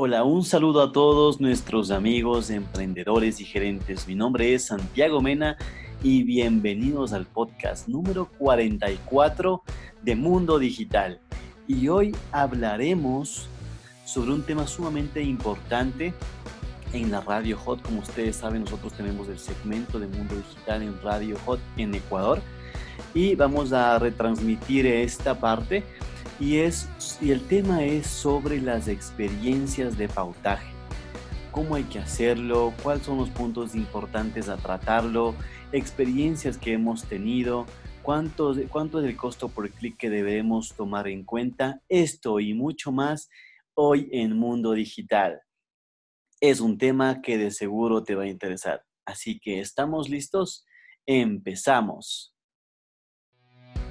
Hola, un saludo a todos nuestros amigos, emprendedores y gerentes. Mi nombre es Santiago Mena y bienvenidos al podcast número 44 de Mundo Digital. Y hoy hablaremos sobre un tema sumamente importante en la Radio Hot. Como ustedes saben, nosotros tenemos el segmento de Mundo Digital en Radio Hot en Ecuador y vamos a retransmitir esta parte y, es, y el tema es sobre las experiencias de pautaje. ¿Cómo hay que hacerlo? ¿Cuáles son los puntos importantes a tratarlo? Experiencias que hemos tenido. ¿Cuánto, cuánto es el costo por clic que debemos tomar en cuenta? Esto y mucho más hoy en Mundo Digital. Es un tema que de seguro te va a interesar. Así que, ¿estamos listos? Empezamos.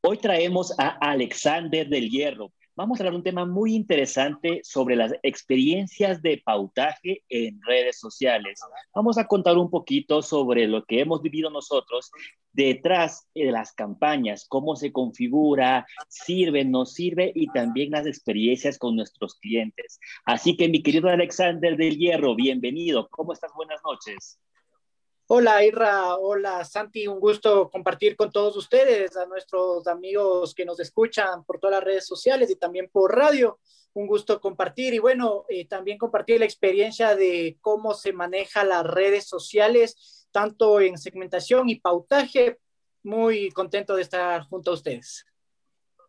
Hoy traemos a Alexander del Hierro. Vamos a hablar un tema muy interesante sobre las experiencias de pautaje en redes sociales. Vamos a contar un poquito sobre lo que hemos vivido nosotros detrás de las campañas, cómo se configura, sirve, no sirve y también las experiencias con nuestros clientes. Así que mi querido Alexander del Hierro, bienvenido. ¿Cómo estás? Buenas noches. Hola Irra, hola Santi, un gusto compartir con todos ustedes, a nuestros amigos que nos escuchan por todas las redes sociales y también por radio. Un gusto compartir y bueno, eh, también compartir la experiencia de cómo se maneja las redes sociales, tanto en segmentación y pautaje. Muy contento de estar junto a ustedes.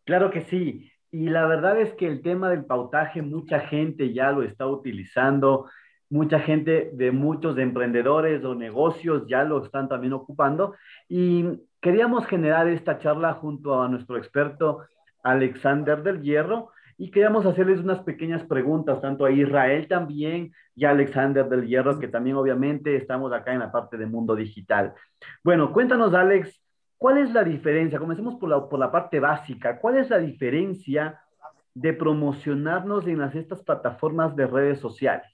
Claro que sí. Y la verdad es que el tema del pautaje, mucha gente ya lo está utilizando mucha gente de muchos emprendedores o negocios ya lo están también ocupando y queríamos generar esta charla junto a nuestro experto Alexander del Hierro y queríamos hacerles unas pequeñas preguntas tanto a Israel también y a Alexander del Hierro que también obviamente estamos acá en la parte de mundo digital. Bueno, cuéntanos Alex, ¿cuál es la diferencia? Comencemos por la, por la parte básica. ¿Cuál es la diferencia de promocionarnos en las, estas plataformas de redes sociales?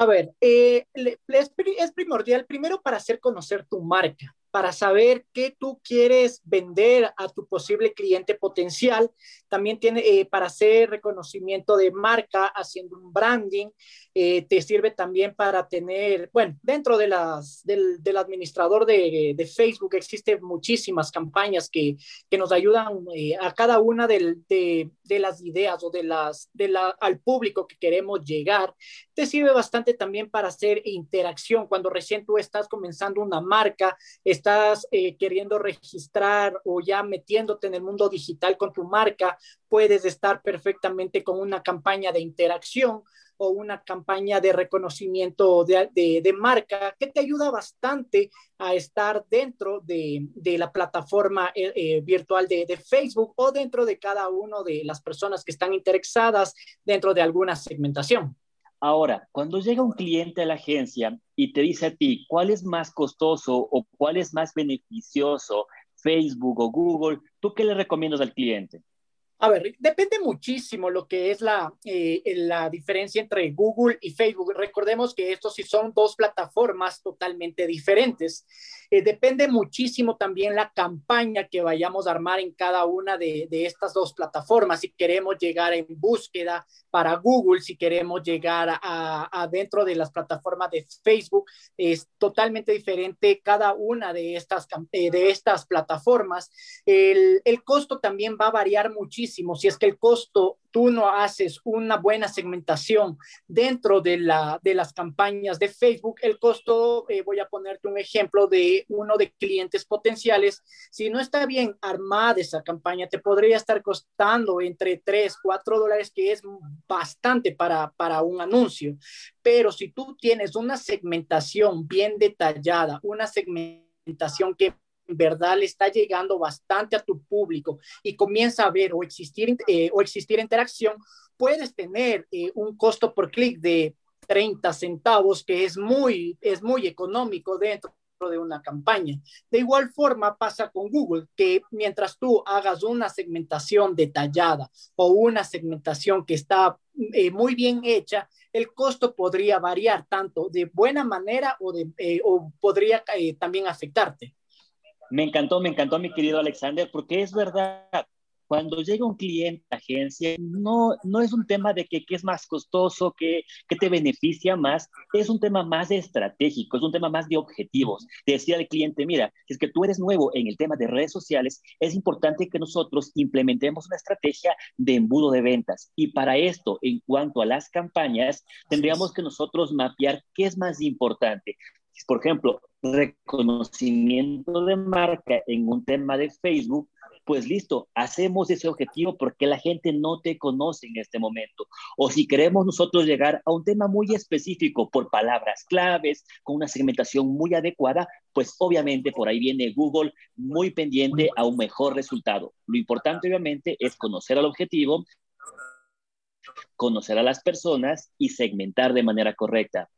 A ver, eh, es, primordial primero para hacer conocer tu marca para saber qué tú quieres vender a tu posible cliente potencial. También tiene eh, para hacer reconocimiento de marca, haciendo un branding. Eh, te sirve también para tener, bueno, dentro de las, del, administrador de, Facebook existen muchísimas campañas que, que nos ayudan eh, a cada una de, las ideas o de las, de la, al público que queremos llegar. Te sirve bastante también para hacer interacción. Cuando recién tú estás comenzando una marca, estás eh, queriendo registrar o ya metiéndote en el mundo digital con tu marca, puedes estar perfectamente con una campaña de interacción o una campaña de reconocimiento de, de, marca que te ayuda bastante a estar dentro de, de la plataforma eh, eh, virtual de, Facebook o dentro de cada una de las personas que están interesadas dentro de alguna segmentación. Ahora, cuando llega un cliente a la agencia y te dice a ti cuál es más costoso o cuál es más beneficioso, Facebook o Google, ¿tú qué le recomiendas al cliente? A ver, depende muchísimo lo que es la, eh, la diferencia entre Google y Facebook. Recordemos que estos sí son dos plataformas totalmente diferentes. Eh, depende muchísimo también la campaña que vayamos a armar en cada una de, de, estas dos plataformas. Si queremos llegar en búsqueda para Google, si queremos llegar a, dentro de las plataformas de Facebook, es totalmente diferente cada una de estas, eh, de estas plataformas. El costo también va a variar muchísimo si es que el costo, tú no haces una buena segmentación dentro de, la, de las campañas de Facebook, el costo, eh, voy a ponerte un ejemplo de uno de clientes potenciales, si no está bien armada esa campaña, te podría estar costando entre 3, 4 dólares, que es bastante para, para un anuncio. Pero si tú tienes una segmentación bien detallada, una segmentación que verdad le está llegando bastante a tu público y comienza a ver o existir, eh, o existir interacción, puedes tener eh, un costo por clic de 30 centavos, que es muy, es muy económico dentro de una campaña. De igual forma pasa con Google, que mientras tú hagas una segmentación detallada o una segmentación que está eh, muy bien hecha, el costo podría variar tanto de buena manera o, de, o podría también afectarte. Me encantó, me encantó mi querido Alexander, porque es verdad, cuando llega un cliente a agencia, no, no es un tema de que qué es más costoso, qué, te beneficia más, es un tema más estratégico, es un tema más de objetivos. decía al cliente, mira, si es que tú eres nuevo en el tema de redes sociales, es importante que nosotros implementemos una estrategia de embudo de ventas. Y para esto, en cuanto a las campañas, tendríamos que nosotros mapear qué es más importante. Por ejemplo, reconocimiento de marca en un tema de Facebook pues listo, hacemos ese objetivo porque la gente no te conoce en este momento. O si queremos nosotros llegar a un tema muy específico por palabras claves, con una segmentación muy adecuada, pues obviamente por ahí viene Google muy pendiente a un mejor resultado. Lo importante obviamente es conocer al objetivo, conocer a las personas y segmentar de manera correcta.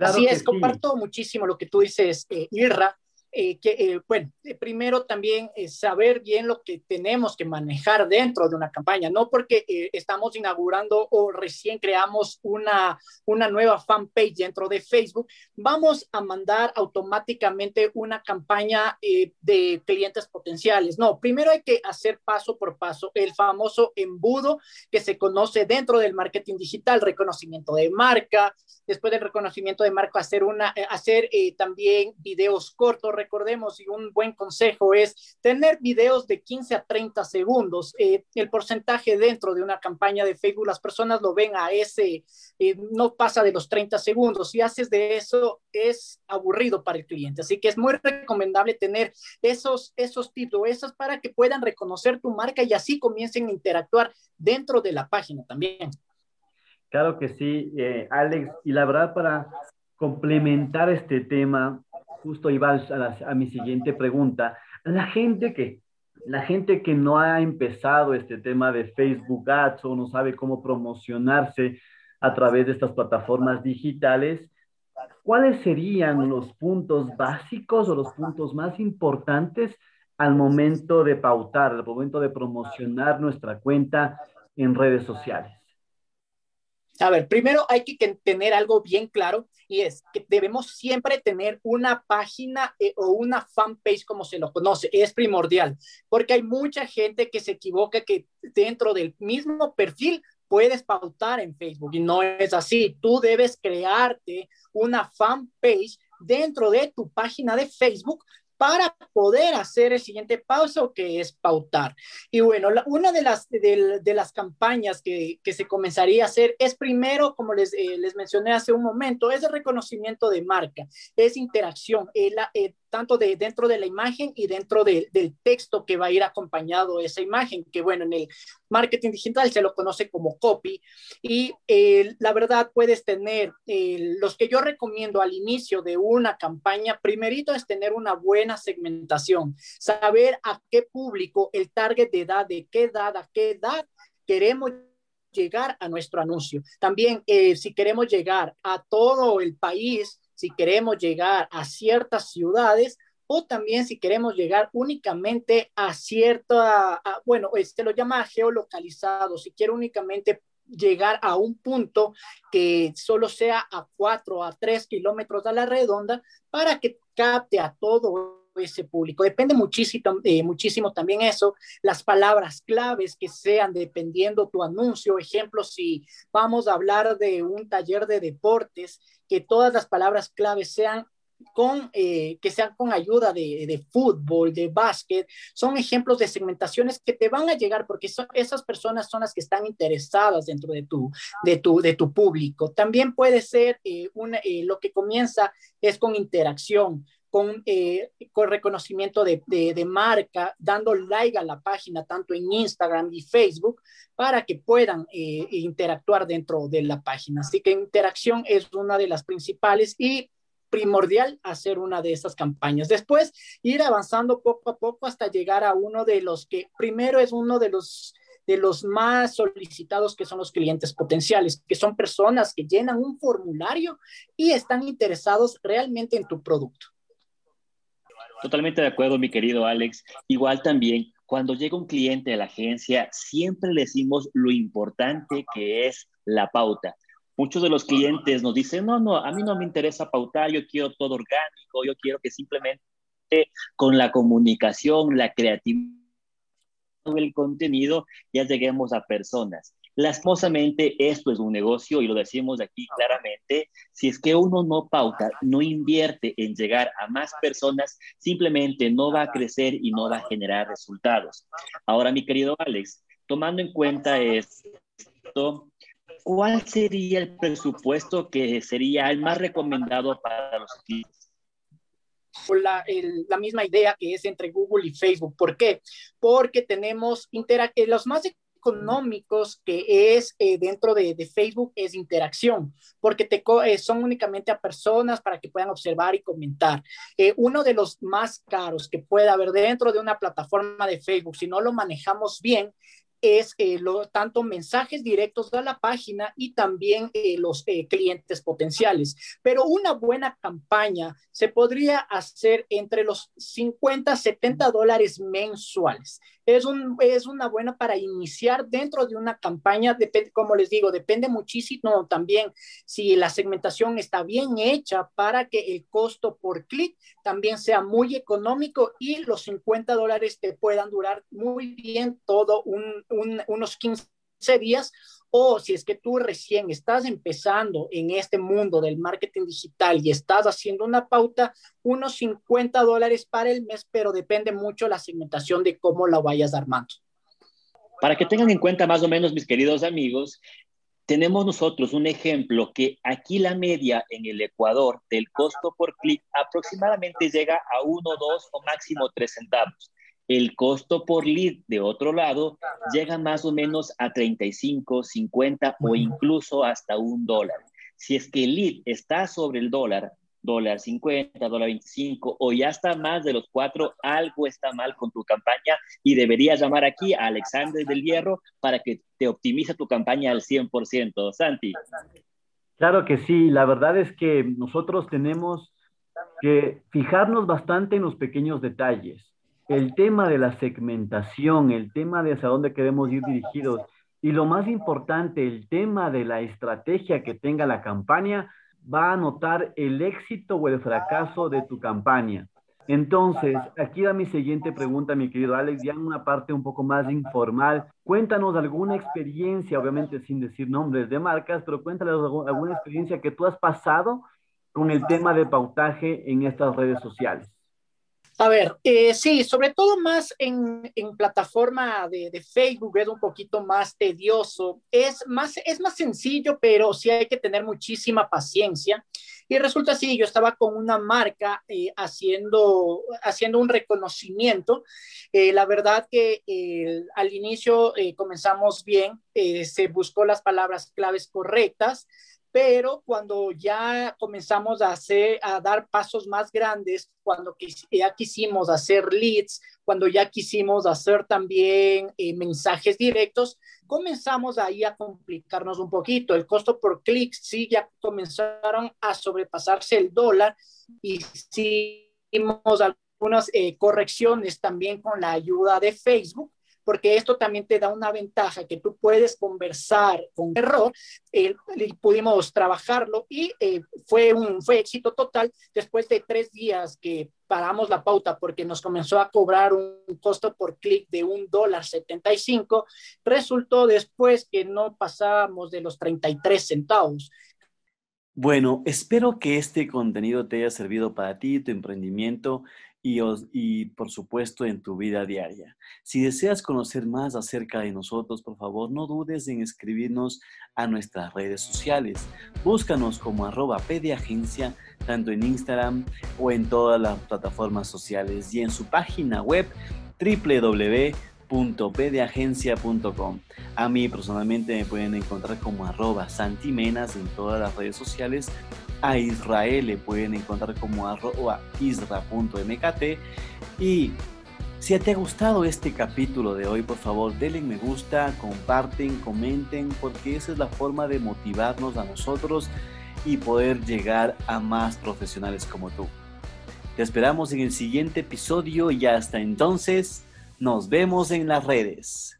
Así es, comparto muchísimo lo que tú dices, eh, Irra. Eh, eh, bueno, eh, primero también saber bien lo que tenemos que manejar dentro de una campaña, no porque estamos inaugurando o recién creamos una, una nueva fanpage dentro de Facebook, vamos a mandar automáticamente una campaña de clientes potenciales. No, primero hay que hacer paso por paso el famoso embudo que se conoce dentro del marketing digital, reconocimiento de marca, después del reconocimiento de marca, hacer, una, hacer también videos cortos recordemos, y un buen consejo es tener videos de 15 a 30 segundos. Eh, el porcentaje dentro de una campaña de Facebook, las personas lo ven a ese, eh, no pasa de los 30 segundos. Si haces de eso, es aburrido para el cliente. Así que es muy recomendable tener esos, esos tipos, esas para que puedan reconocer tu marca y así comiencen a interactuar dentro de la página también. Claro que sí, eh, Alex. Y la verdad, para complementar este tema, justo iba a, a, mi siguiente pregunta. La gente que, la gente que no ha empezado este tema de Facebook Ads o no sabe cómo promocionarse a través de estas plataformas digitales, ¿cuáles serían los puntos básicos o los puntos más importantes al momento de pautar, al momento de promocionar nuestra cuenta en redes sociales? A ver, primero hay que tener algo bien claro y es que debemos siempre tener una página eh, o una fanpage como se lo conoce. Es primordial porque hay mucha gente que se equivoca que dentro del mismo perfil puedes pautar en Facebook y no es así. Tú debes crearte una fanpage dentro de tu página de Facebook para poder hacer el siguiente paso que es pautar. Y bueno, una de las, de, las campañas que, que, se comenzaría a hacer es primero, como les, eh, les mencioné hace un momento, es el reconocimiento de marca, es interacción. Eh, tanto de dentro de la imagen y dentro del texto que va a ir acompañado esa imagen, que bueno, en el marketing digital se lo conoce como copy. Y eh, la verdad puedes tener, eh, los que yo recomiendo al inicio de una campaña, primerito es tener una buena segmentación, saber a qué público, el target de edad, de qué edad, a qué edad queremos llegar a nuestro anuncio. También, eh, si queremos llegar a todo el país, si queremos llegar a ciertas ciudades o también si queremos llegar únicamente a cierta, bueno, este lo llama geolocalizado, si quiero únicamente llegar a un punto que solo sea a cuatro a tres kilómetros a la redonda para que capte a todo ese público. Depende muchísimo, eh, muchísimo también eso, las palabras claves que sean dependiendo tu anuncio. Ejemplo, si vamos a hablar de un taller de deportes, que todas las palabras claves sean con, eh, que sean con ayuda de, de, fútbol, de básquet, son ejemplos de segmentaciones que te van a llegar porque son, esas personas son las que están interesadas dentro de tu, de tu, de tu público. También puede ser eh, eh, lo que comienza es con interacción con, eh, con reconocimiento de, de, marca, dando like a la página tanto en Instagram y Facebook para que puedan eh, interactuar dentro de la página. Así que interacción es una de las principales y primordial hacer una de estas campañas. Después, ir avanzando poco a poco hasta llegar a uno de los que primero es uno de los de los más solicitados que son los clientes potenciales, que son personas que llenan un formulario y están interesados realmente en tu producto. Totalmente de acuerdo, mi querido Alex. Igual también, cuando llega un cliente a la agencia, siempre le decimos lo importante que es la pauta. Muchos de los clientes nos dicen, no, no, a mí no me interesa pautar, yo quiero todo orgánico, yo quiero que simplemente con la comunicación, la creatividad, el contenido, ya lleguemos a personas. Lastimosamente, esto es un negocio y lo decimos aquí claramente. Si es que uno no pauta, no invierte en llegar a más personas, simplemente no va a crecer y no va a generar resultados. Ahora, mi querido Alex, tomando en cuenta esto, ¿cuál sería el presupuesto que sería el más recomendado para los clientes? La, la, misma idea que es entre Google y Facebook. ¿Por qué? Porque tenemos eh, los más económicos que es eh, dentro de, Facebook es interacción, porque te, eh, son únicamente a personas para que puedan observar y comentar. Eh, uno de los más caros que puede haber dentro de una plataforma de Facebook, si no lo manejamos bien, es eh, lo, tanto mensajes directos a la página y también eh, los eh, clientes potenciales. Pero una buena campaña se podría hacer entre los 50 70 dólares mensuales. Es, un, es una buena para iniciar dentro de una campaña, depende, como les digo, depende muchísimo también si la segmentación está bien hecha para que el costo por clic también sea muy económico y los 50 dólares te puedan durar muy bien todo un, unos 15 días o si es que tú recién estás empezando en este mundo del marketing digital y estás haciendo una pauta, unos 50 dólares para el mes, pero depende mucho la segmentación de cómo la vayas armando. Para que tengan en cuenta más o menos, mis queridos amigos, tenemos nosotros un ejemplo que aquí la media en el Ecuador del costo por clic aproximadamente llega a 1, 2 o máximo 3 centavos. El costo por lead, de otro lado, llega más o menos a 35, 50 o incluso hasta un dólar. Si es que el lead está sobre el dólar, dólar 50, dólar 25 o ya está más de los cuatro, algo está mal con tu campaña y deberías llamar aquí a Alexander del Hierro para que te optimice tu campaña al 100%. Santi. Claro que sí, la verdad es que nosotros tenemos que fijarnos bastante en los pequeños detalles el tema de la segmentación, el tema de hacia dónde queremos ir dirigidos y lo más importante, el tema de la estrategia que tenga la campaña va a notar el éxito o el fracaso de tu campaña. Entonces, aquí va mi siguiente pregunta, mi querido Alex, ya en una parte un poco más informal. Cuéntanos alguna experiencia, obviamente sin decir nombres de marcas, pero cuéntanos alguna experiencia que tú has pasado con el tema de pautaje en estas redes sociales. A ver, eh, sí, sobre todo más en, plataforma de, de, Facebook es un poquito más tedioso, es más, es más sencillo, pero sí hay que tener muchísima paciencia. Y resulta así, yo estaba con una marca eh, haciendo, haciendo un reconocimiento. Eh, la verdad que al inicio comenzamos bien, se buscó las palabras claves correctas, pero cuando ya comenzamos a hacer, a dar pasos más grandes, cuando ya quisimos hacer leads, cuando ya quisimos hacer también eh, mensajes directos, comenzamos ahí a complicarnos un poquito. El costo por clic sí ya comenzaron a sobrepasarse el dólar y hicimos algunas eh, correcciones también con la ayuda de Facebook porque esto también te da una ventaja que tú puedes conversar con error, eh, pudimos trabajarlo y eh, fue un fue éxito total después de tres días que paramos la pauta porque nos comenzó a cobrar un costo por clic de un dólar 75, resultó después que no pasábamos de los 33 centavos. Bueno, espero que este contenido te haya servido para ti, tu emprendimiento y, por supuesto en tu vida diaria. Si deseas conocer más acerca de nosotros, por favor no dudes en escribirnos a nuestras redes sociales. Búscanos como arroba pediagencia tanto en Instagram o en todas las plataformas sociales y en su página web www A mí personalmente me pueden encontrar como arroba santimenas en todas las redes sociales. A Israel le pueden encontrar como arroba isra.mkt. Y si te ha gustado este capítulo de hoy, por favor, denle me gusta, comparten, comenten, porque esa es la forma de motivarnos a nosotros y poder llegar a más profesionales como tú. Te esperamos en el siguiente episodio y hasta entonces nos vemos en las redes.